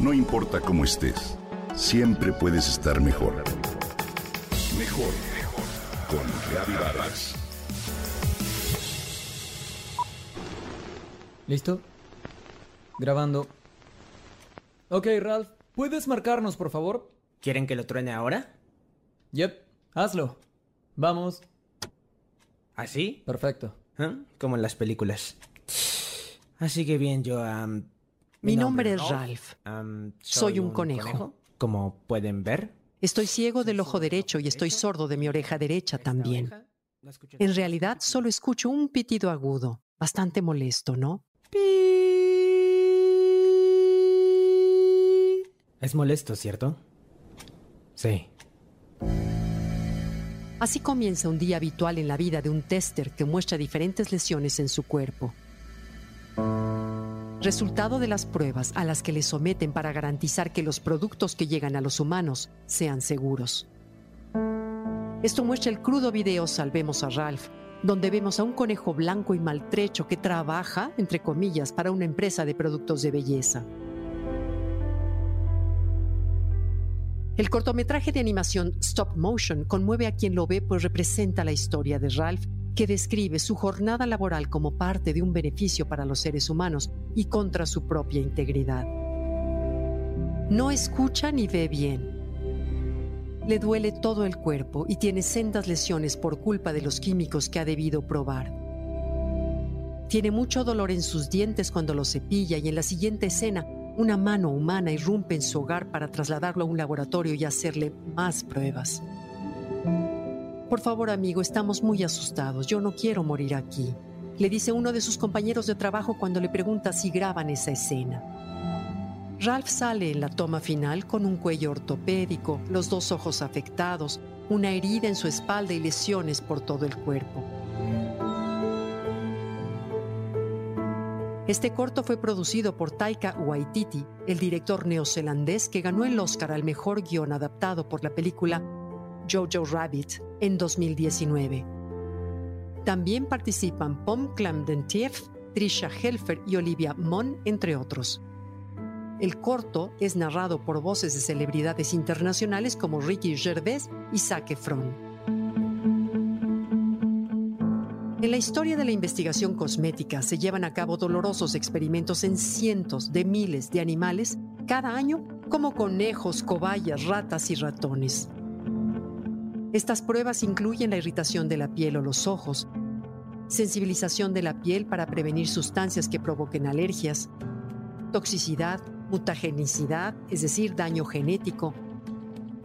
No importa cómo estés, siempre puedes estar mejor. Mejor, mejor. Con Reavivadas. ¿Listo? Grabando. Ok, Ralph, ¿puedes marcarnos, por favor? ¿Quieren que lo truene ahora? Yep, hazlo. Vamos. ¿Así? Perfecto. ¿Ah? Como en las películas. Así que bien, yo... am, Mi nombre es Ralph. Soy un conejo. Como pueden ver. Estoy ciego del ojo derecho y estoy sordo de mi oreja derecha también. En realidad solo escucho un pitido agudo, bastante molesto, ¿no? Es molesto, ¿cierto? Sí. Así comienza un día habitual en la vida de un tester que muestra diferentes lesiones en su cuerpo. Resultado de las pruebas a las que le someten para garantizar que los productos que llegan a los humanos sean seguros. Esto muestra el crudo video Salvemos a Ralph, donde vemos a un conejo blanco y maltrecho que trabaja, entre comillas, para una empresa de productos de belleza. El cortometraje de animación Stop Motion conmueve a quien lo ve pues representa la historia de Ralph, que describe su jornada laboral como parte de un beneficio para los seres humanos y contra su propia integridad. No escucha ni ve bien. Le duele todo el cuerpo y tiene sendas lesiones por culpa de los químicos que ha debido probar. Tiene mucho dolor en sus dientes cuando los cepilla y en la siguiente escena una mano humana irrumpe en su hogar para trasladarlo a un laboratorio y hacerle más pruebas. Por favor, amigo, estamos muy asustados. Yo no quiero morir aquí. Le dice uno de sus compañeros de trabajo cuando le pregunta si graban esa escena. Ralph sale en la toma final con un cuello ortopédico, los dos ojos afectados, una herida en su espalda y lesiones por todo el cuerpo. Este corto fue producido por Taika Waititi, el director neozelandés que ganó el Oscar al mejor guion adaptado por la película Jojo Rabbit en 2019. También participan Pom Clemdentieff, Trisha Helfer y Olivia Munn, entre otros. El corto es narrado por voces de celebridades internacionales como Ricky Gervais y Zac Efron. En la historia de la investigación cosmética se llevan a cabo dolorosos experimentos en cientos de miles de animales cada año, como conejos, cobayas, ratas y ratones. Estas pruebas incluyen la irritación de la piel o los ojos, sensibilización de la piel para prevenir sustancias que provoquen alergias, toxicidad, mutagenicidad, es decir, daño genético,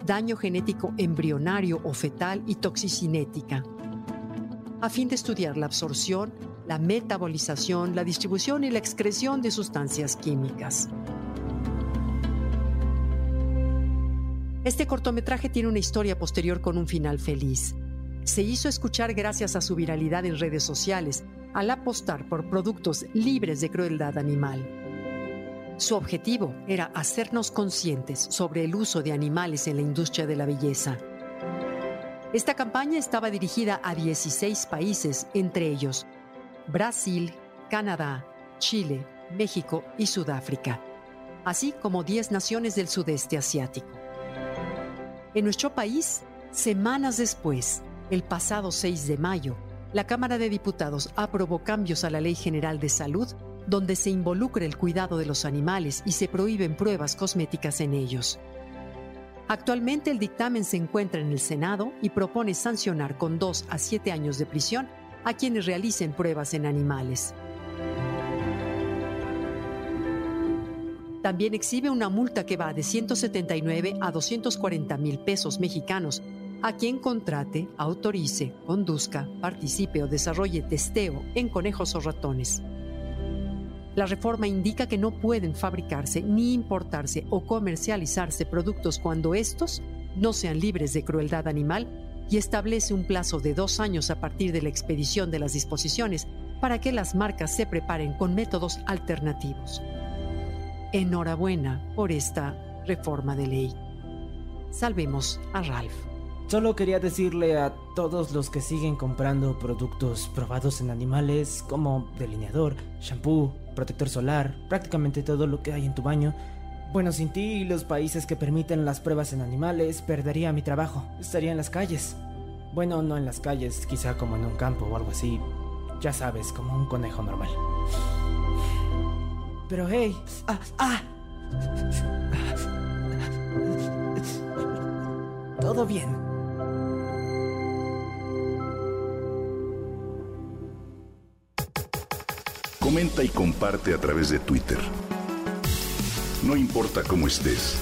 daño genético embrionario o fetal y toxicinética a fin de estudiar la absorción, la metabolización, la distribución y la excreción de sustancias químicas. Este cortometraje tiene una historia posterior con un final feliz. Se hizo escuchar gracias a su viralidad en redes sociales al apostar por productos libres de crueldad animal. Su objetivo era hacernos conscientes sobre el uso de animales en la industria de la belleza. Esta campaña estaba dirigida a 16 países, entre ellos Brasil, Canadá, Chile, México y Sudáfrica, así como 10 naciones del sudeste asiático. En nuestro país, semanas después, el pasado 6 de mayo, la Cámara de Diputados aprobó cambios a la Ley General de Salud donde se involucra el cuidado de los animales y se prohíben pruebas cosméticas en ellos. Actualmente el dictamen se encuentra en el Senado y propone sancionar con dos a siete años de prisión a quienes realicen pruebas en animales. También exhibe una multa que va de 179 a 240 mil pesos mexicanos a quien contrate, autorice, conduzca, participe o desarrolle testeo en conejos o ratones. La reforma indica que no pueden fabricarse ni importarse o comercializarse productos cuando estos no sean libres de crueldad animal y establece un plazo de dos años a partir de la expedición de las disposiciones para que las marcas se preparen con métodos alternativos. Enhorabuena por esta reforma de ley. Salvemos a Ralph. Solo quería decirle a todos los que siguen comprando productos probados en animales como delineador, shampoo, protector solar, prácticamente todo lo que hay en tu baño, Bueno, sin ti y los países que permiten las pruebas en animales, perdería mi trabajo. Estaría en las calles. Bueno, no en las calles, quizá como en un campo o algo así. Ya sabes, como un conejo normal. Pero hey, ah, ah. Todo bien. Comenta y comparte a través de Twitter. No importa cómo estés,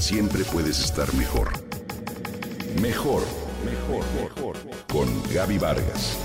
siempre puedes estar mejor. Mejor, mejor, mejor. Con Gaby Vargas.